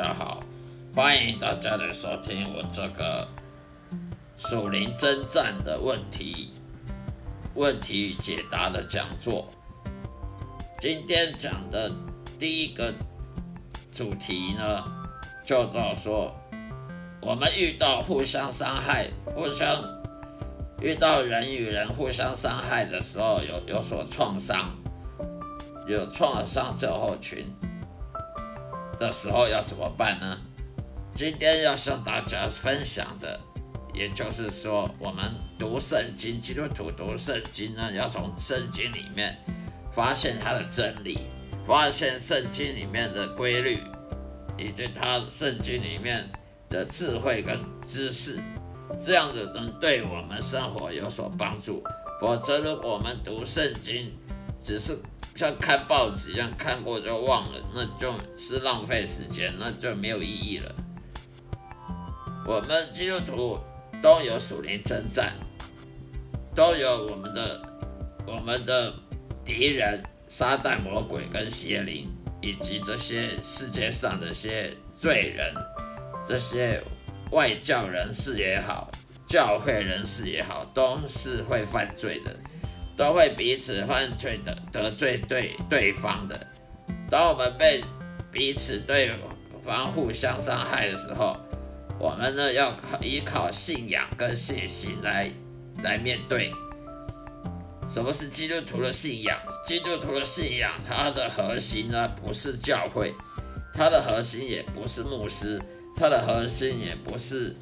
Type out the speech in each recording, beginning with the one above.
大家好，欢迎大家来收听我这个属灵征战的问题问题解答的讲座。今天讲的第一个主题呢，就叫说我们遇到互相伤害、互相遇到人与人互相伤害的时候，有有所创伤，有创伤症候群。的时候要怎么办呢？今天要向大家分享的，也就是说，我们读圣经，基督徒读圣经呢，要从圣经里面发现它的真理，发现圣经里面的规律，以及它圣经里面的智慧跟知识，这样子能对我们生活有所帮助。否则，如果我们读圣经只是像看报纸一样看过就忘了，那就是浪费时间，那就没有意义了。我们基督徒都有属灵征战，都有我们的我们的敌人撒旦魔鬼跟邪灵，以及这些世界上的些罪人，这些外教人士也好，教会人士也好，都是会犯罪的。都会彼此犯罪的，得罪对对方的。当我们被彼此对方互相伤害的时候，我们呢要依靠信仰跟信心来来面对。什么是基督徒的信仰？基督徒的信仰，它的核心呢不是教会，它的核心也不是牧师，它的核心也不是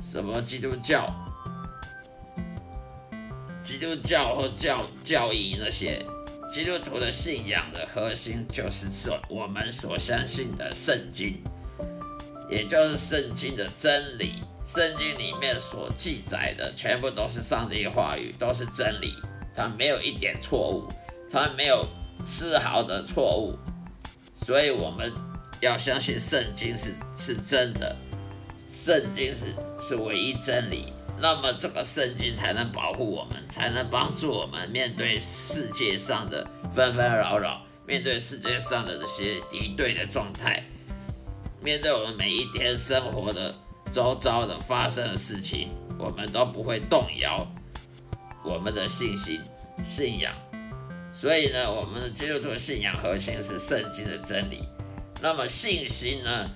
什么基督教。基督教或教教义那些基督徒的信仰的核心，就是说我们所相信的圣经，也就是圣经的真理。圣经里面所记载的全部都是上帝话语，都是真理，它没有一点错误，它没有丝毫的错误。所以我们要相信圣经是是真的，圣经是是唯一真理。那么这个圣经才能保护我们，才能帮助我们面对世界上的纷纷扰扰，面对世界上的这些敌对的状态，面对我们每一天生活的周遭的发生的事情，我们都不会动摇我们的信心、信仰。所以呢，我们的基督徒信仰核心是圣经的真理。那么信心呢？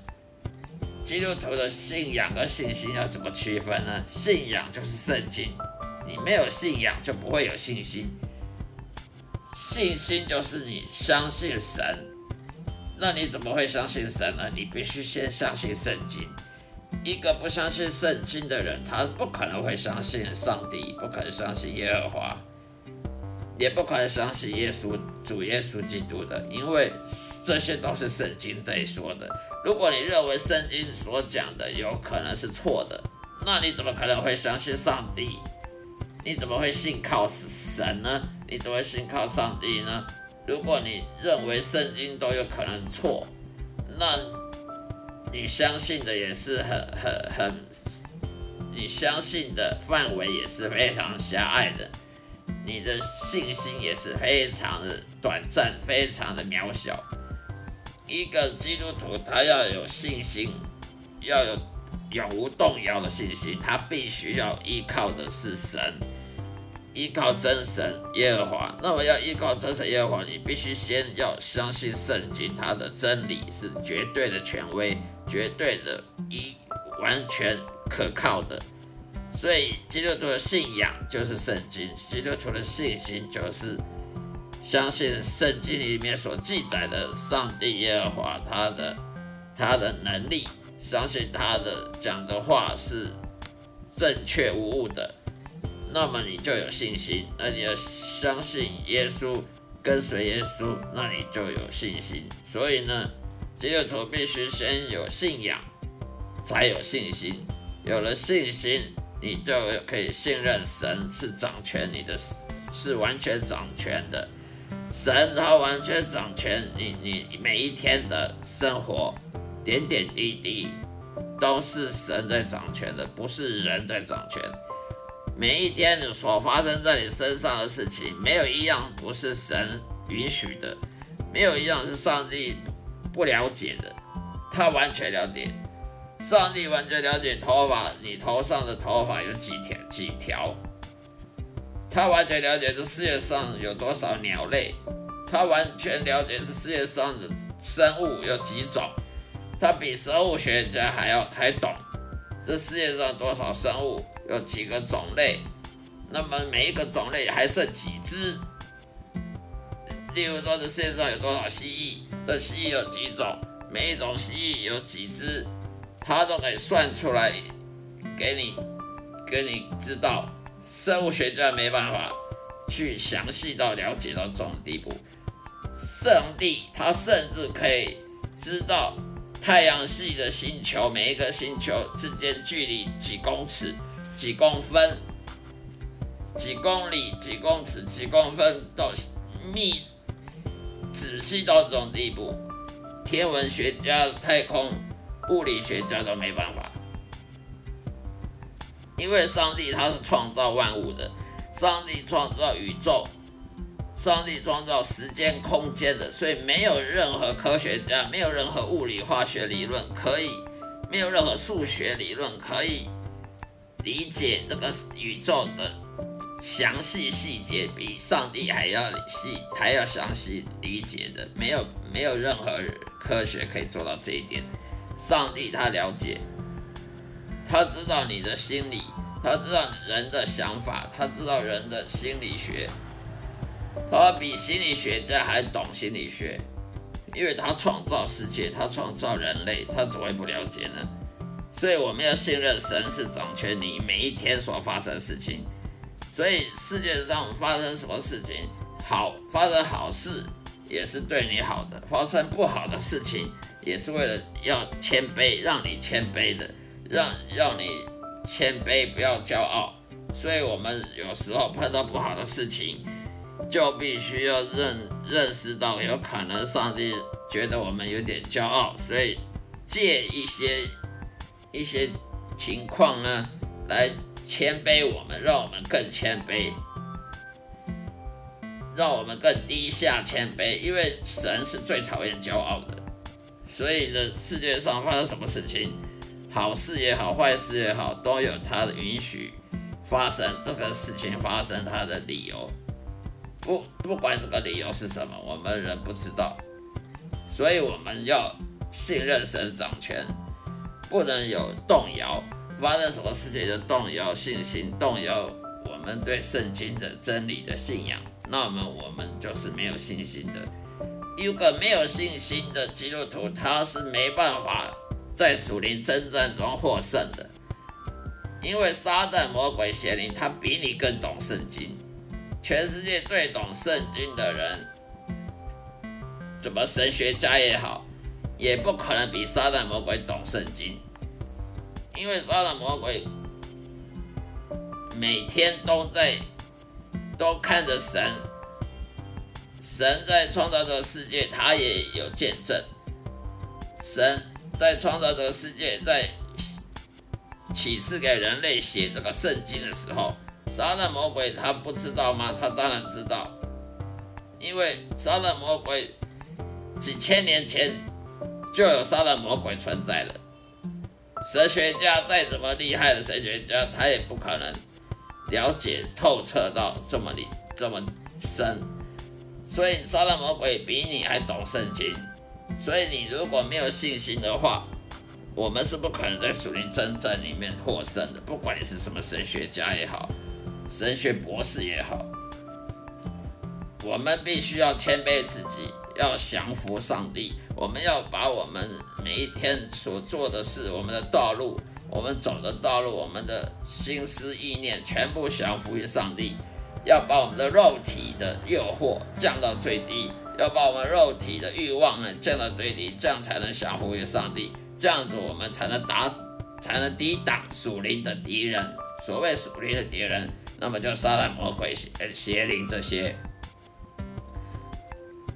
基督徒的信仰跟信心要怎么区分呢？信仰就是圣经，你没有信仰就不会有信心。信心就是你相信神，那你怎么会相信神呢？你必须先相信圣经。一个不相信圣经的人，他不可能会相信上帝，不可能相信耶和华。也不可能相信耶稣，主耶稣基督的，因为这些都是圣经在说的。如果你认为圣经所讲的有可能是错的，那你怎么可能会相信上帝？你怎么会信靠神呢？你怎么会信靠上帝呢？如果你认为圣经都有可能错，那你相信的也是很很很，你相信的范围也是非常狭隘的。你的信心也是非常的短暂，非常的渺小。一个基督徒，他要有信心，要有永无动摇的信心，他必须要依靠的是神，依靠真神耶和华。那么要依靠真神耶和华，你必须先要相信圣经，它的真理是绝对的权威，绝对的一完全可靠的。所以，基督徒的信仰就是圣经；基督徒的信心就是相信圣经里面所记载的上帝耶和华他的他的能力，相信他的讲的话是正确无误的。那么你就有信心，那你要相信耶稣，跟随耶稣，那你就有信心。所以呢，基督徒必须先有信仰，才有信心。有了信心。你就可以信任神是掌权，你的是完全掌权的，神他完全掌权，你你每一天的生活点点滴滴都是神在掌权的，不是人在掌权。每一天你所发生在你身上的事情，没有一样不是神允许的，没有一样是上帝不了解的，他完全了解。上帝完全了解头发，你头上的头发有几条？几条？他完全了解这世界上有多少鸟类，他完全了解这世界上的生物有几种，他比生物学家还要还懂这世界上多少生物有几个种类，那么每一个种类还剩几只？例如说，这世界上有多少蜥蜴？这蜥蜴有几种？每一种蜥蜴有几只？他都可以算出来，给你，给你知道。生物学家没办法去详细到了解到这种地步。上帝他甚至可以知道太阳系的星球每一个星球之间距离几公尺、几公分、几公里、几公尺、几公分到密仔细到这种地步，天文学家、太空。物理学家都没办法，因为上帝他是创造万物的，上帝创造宇宙，上帝创造时间空间的，所以没有任何科学家，没有任何物理化学理论可以，没有任何数学理论可以理解这个宇宙的详细细节，比上帝还要细，还要详细理解的，没有没有任何科学可以做到这一点。上帝他了解，他知道你的心理，他知道人的想法，他知道人的心理学，他比心理学家还懂心理学，因为他创造世界，他创造人类，他怎么会不了解呢？所以我们要信任神是掌权你每一天所发生的事情，所以世界上发生什么事情，好，发生好事也是对你好的，发生不好的事情。也是为了要谦卑，让你谦卑的，让让你谦卑，不要骄傲。所以，我们有时候碰到不好的事情，就必须要认认识到，有可能上帝觉得我们有点骄傲，所以借一些一些情况呢，来谦卑我们，让我们更谦卑，让我们更低下谦卑，因为神是最讨厌骄傲的。所以呢，世界上发生什么事情，好事也好，坏事也好，都有它的允许发生。这个事情发生它的理由，不不管这个理由是什么，我们人不知道。所以我们要信任神掌权，不能有动摇。发生什么事情就动摇信心，动摇我们对圣经的真理的信仰，那么我们就是没有信心的。一个没有信心的基督徒，他是没办法在属灵征战中获胜的，因为撒旦、魔鬼、邪灵，他比你更懂圣经。全世界最懂圣经的人，怎么神学家也好，也不可能比撒旦、魔鬼懂圣经，因为撒旦、魔鬼每天都在都看着神。神在创造这个世界，他也有见证。神在创造这个世界，在启示给人类写这个圣经的时候，撒旦魔鬼他不知道吗？他当然知道，因为杀了魔鬼几千年前就有杀了魔鬼存在了。神学家再怎么厉害的神学家，他也不可能了解透彻到这么里这么深。所以撒旦魔鬼比你还懂圣经，所以你如果没有信心的话，我们是不可能在属灵征战里面获胜的。不管你是什么神学家也好，神学博士也好，我们必须要谦卑自己，要降服上帝。我们要把我们每一天所做的事、我们的道路、我们走的道路、我们的心思意念，全部降服于上帝。要把我们的肉体的诱惑降到最低，要把我们肉体的欲望呢降到最低，这样才能降服于上帝，这样子我们才能打，才能抵挡属灵的敌人。所谓属灵的敌人，那么就撒旦、魔鬼、邪邪灵这些，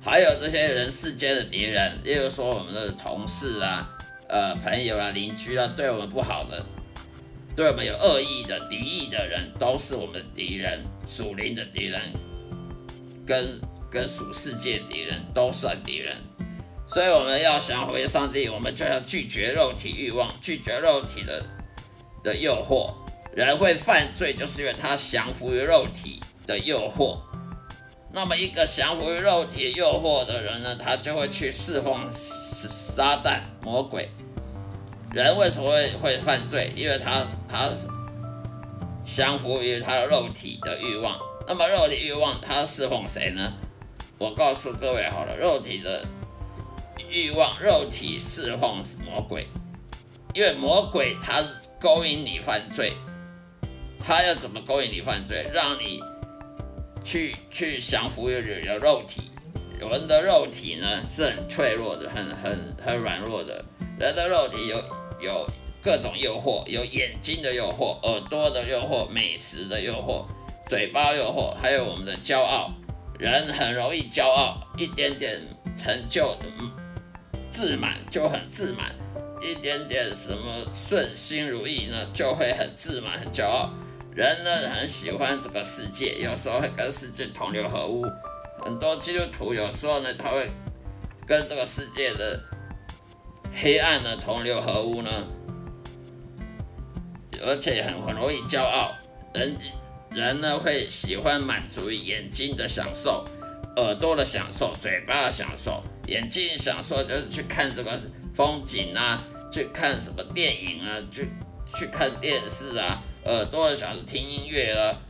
还有这些人世间的敌人，例如说我们的同事啊、呃朋友啊、邻居啊，对我们不好的。对我们有恶意的敌意的人，都是我们的敌人，属灵的敌人，跟跟属世界敌人都算敌人。所以我们要降服于上帝，我们就要拒绝肉体欲望，拒绝肉体的的诱惑。人会犯罪，就是因为他降服于肉体的诱惑。那么，一个降服于肉体诱惑的人呢，他就会去侍奉撒旦魔鬼。人为什么会会犯罪？因为他他降服于他的肉体的欲望。那么，肉体欲望他侍奉谁呢？我告诉各位好了，肉体的欲望，肉体侍奉魔鬼，因为魔鬼他勾引你犯罪，他要怎么勾引你犯罪？让你。去去降服于人的肉体，人的肉体呢是很脆弱的，很很很软弱的。人的肉体有有各种诱惑，有眼睛的诱惑，耳朵的诱惑，美食的诱惑，嘴巴诱惑，还有我们的骄傲。人很容易骄傲，一点点成就，自满就很自满，一点点什么顺心如意呢，就会很自满，很骄傲。人呢很喜欢这个世界，有时候会跟世界同流合污。很多基督徒有时候呢，他会跟这个世界的黑暗呢同流合污呢，而且很很容易骄傲。人人呢会喜欢满足于眼睛的享受、耳朵的享受、嘴巴的享受。眼睛享受就是去看这个风景啊，去看什么电影啊，去去看电视啊。耳朵想听音乐啊，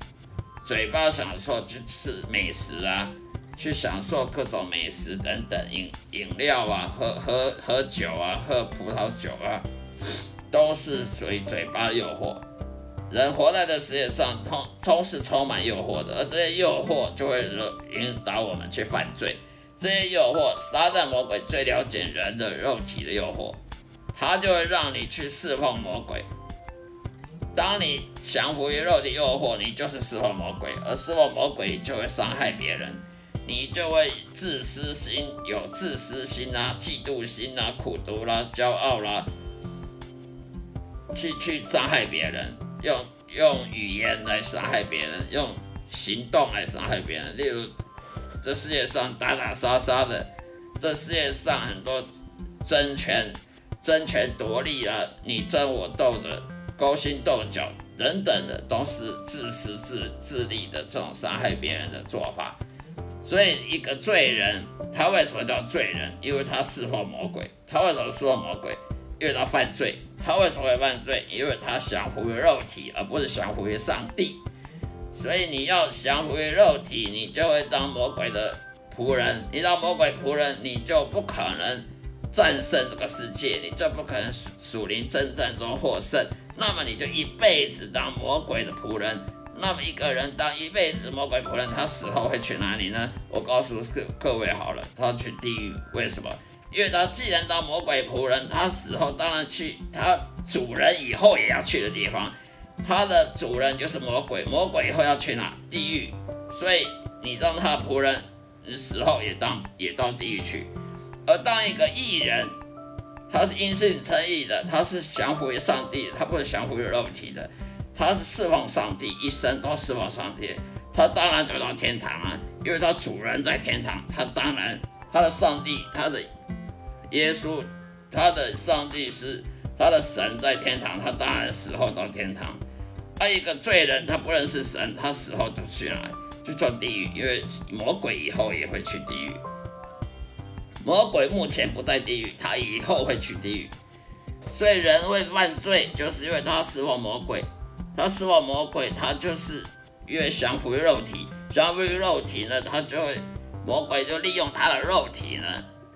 嘴巴享受去吃美食啊，去享受各种美食等等饮饮料啊，喝喝喝酒啊，喝葡萄酒啊，都是属于嘴巴诱惑。人活在这世界上，通都是充满诱惑的，而这些诱惑就会引导我们去犯罪。这些诱惑，撒旦魔鬼最了解人的肉体的诱惑，他就会让你去侍奉魔鬼。当你降服于肉体诱惑，你就是侍奉魔鬼，而侍奉魔鬼就会伤害别人，你就会自私心，有自私心啊、嫉妒心啊、苦毒啦、骄傲啦、去去伤害别人，用用语言来伤害别人，用行动来伤害别人。例如，这世界上打打杀杀的，这世界上很多争权、争权夺利啊，你争我斗的。勾心斗角等等的，都是自私自自利的这种伤害别人的做法。所以，一个罪人，他为什么叫罪人？因为他侍奉魔鬼。他为什么侍奉魔鬼？因为他犯罪。他为什么会犯罪？因为他降服于肉体，而不是降服于上帝。所以，你要降服于肉体，你就会当魔鬼的仆人。你当魔鬼仆人，你就不可能战胜这个世界，你就不可能属灵征战中获胜。那么你就一辈子当魔鬼的仆人。那么一个人当一辈子魔鬼仆人，他死后会去哪里呢？我告诉各各位好了，他去地狱。为什么？因为他既然当魔鬼仆人，他死后当然去他主人以后也要去的地方。他的主人就是魔鬼，魔鬼以后要去哪？地狱。所以你让他仆人，死后也当也到地狱去。而当一个艺人。他是因信称义的，他是降服于上帝，他不是降服于肉体的，他是侍奉上帝，一生都侍奉上帝，他当然走到天堂啊，因为他主人在天堂，他当然他的上帝，他的耶稣，他的上帝是他的神在天堂，他当然死后到天堂。而一个罪人，他不认识神，他死后就去哪？就做地狱，因为魔鬼以后也会去地狱。魔鬼目前不在地狱，他以后会去地狱。所以人会犯罪，就是因为他侍奉魔鬼。他侍奉魔鬼，他就是因为降服于肉体，降服于肉体呢，他就会魔鬼就利用他的肉体呢。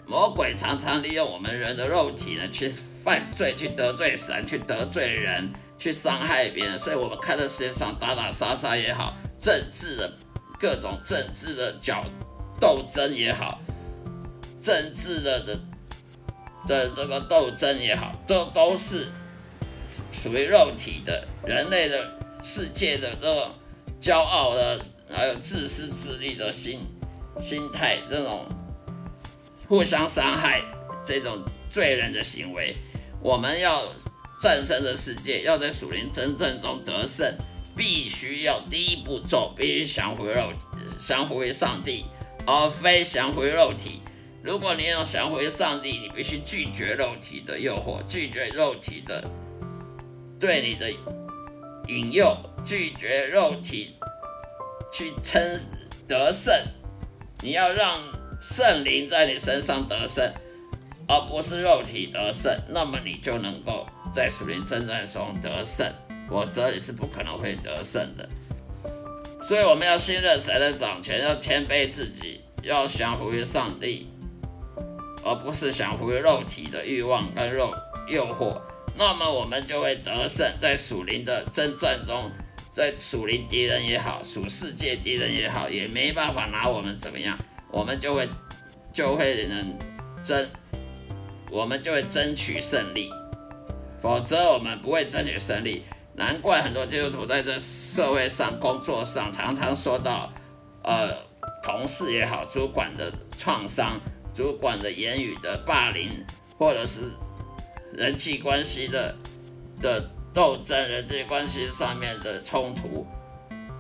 魔鬼常常利用我们人的肉体呢，去犯罪，去得罪神，去得罪人，去伤害别人。所以我们看这世界上打打杀杀也好，政治的各种政治的角斗争也好。政治的的的这个斗争也好，都都是属于肉体的，人类的世界的这种骄傲的，还有自私自利的心心态，这种互相伤害，这种罪人的行为，我们要战胜这世界，要在属灵真正中得胜，必须要第一步骤，必须降服肉体，降服于上帝，而非降服于肉体。如果你要降服上帝，你必须拒绝肉体的诱惑，拒绝肉体的对你的引诱，拒绝肉体去称得胜。你要让圣灵在你身上得胜，而不是肉体得胜，那么你就能够在属灵征战中得胜，否则你是不可能会得胜的。所以我们要信任神的掌权，要谦卑自己，要降服于上帝，而不是降服于肉体的欲望跟肉诱惑。那么我们就会得胜，在属灵的征战中，在属灵敌人也好，属世界敌人也好，也没办法拿我们怎么样，我们就会就会能争，我们就会争取胜利，否则我们不会争取胜利。难怪很多基督徒在这社会上、工作上常常受到，呃，同事也好，主管的创伤、主管的言语的霸凌，或者是人际关系的的斗争、人际关系上面的冲突。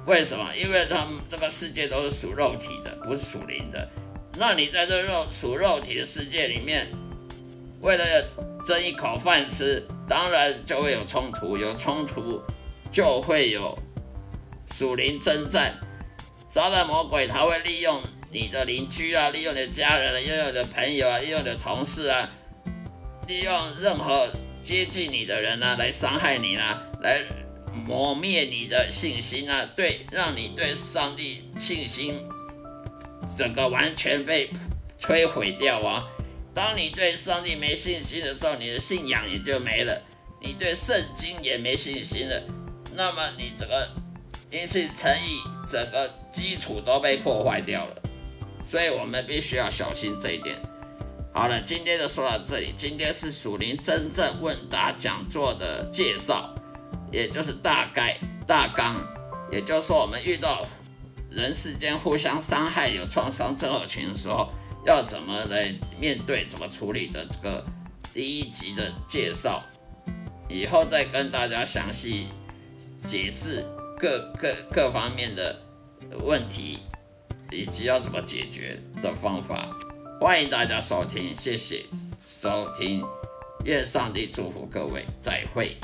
为什么？因为他们这个世界都是属肉体的，不是属灵的。那你在这肉属肉体的世界里面，为了争一口饭吃。当然就会有冲突，有冲突就会有属灵征战。撒旦魔鬼他会利用你的邻居啊，利用你的家人啊，利用你的朋友啊，利用你的同事啊，利用任何接近你的人啊，来伤害你啊，来磨灭你的信心啊，对，让你对上帝信心整个完全被摧毁掉啊。当你对上帝没信心的时候，你的信仰也就没了；你对圣经也没信心了，那么你整个因信称义整个基础都被破坏掉了。所以我们必须要小心这一点。好了，今天就说到这里。今天是属灵真正问答讲座的介绍，也就是大概大纲，也就是说我们遇到人世间互相伤害、有创伤症候群的时候。要怎么来面对、怎么处理的这个第一集的介绍，以后再跟大家详细解释各各各方面的问题，以及要怎么解决的方法。欢迎大家收听，谢谢收听，愿上帝祝福各位，再会。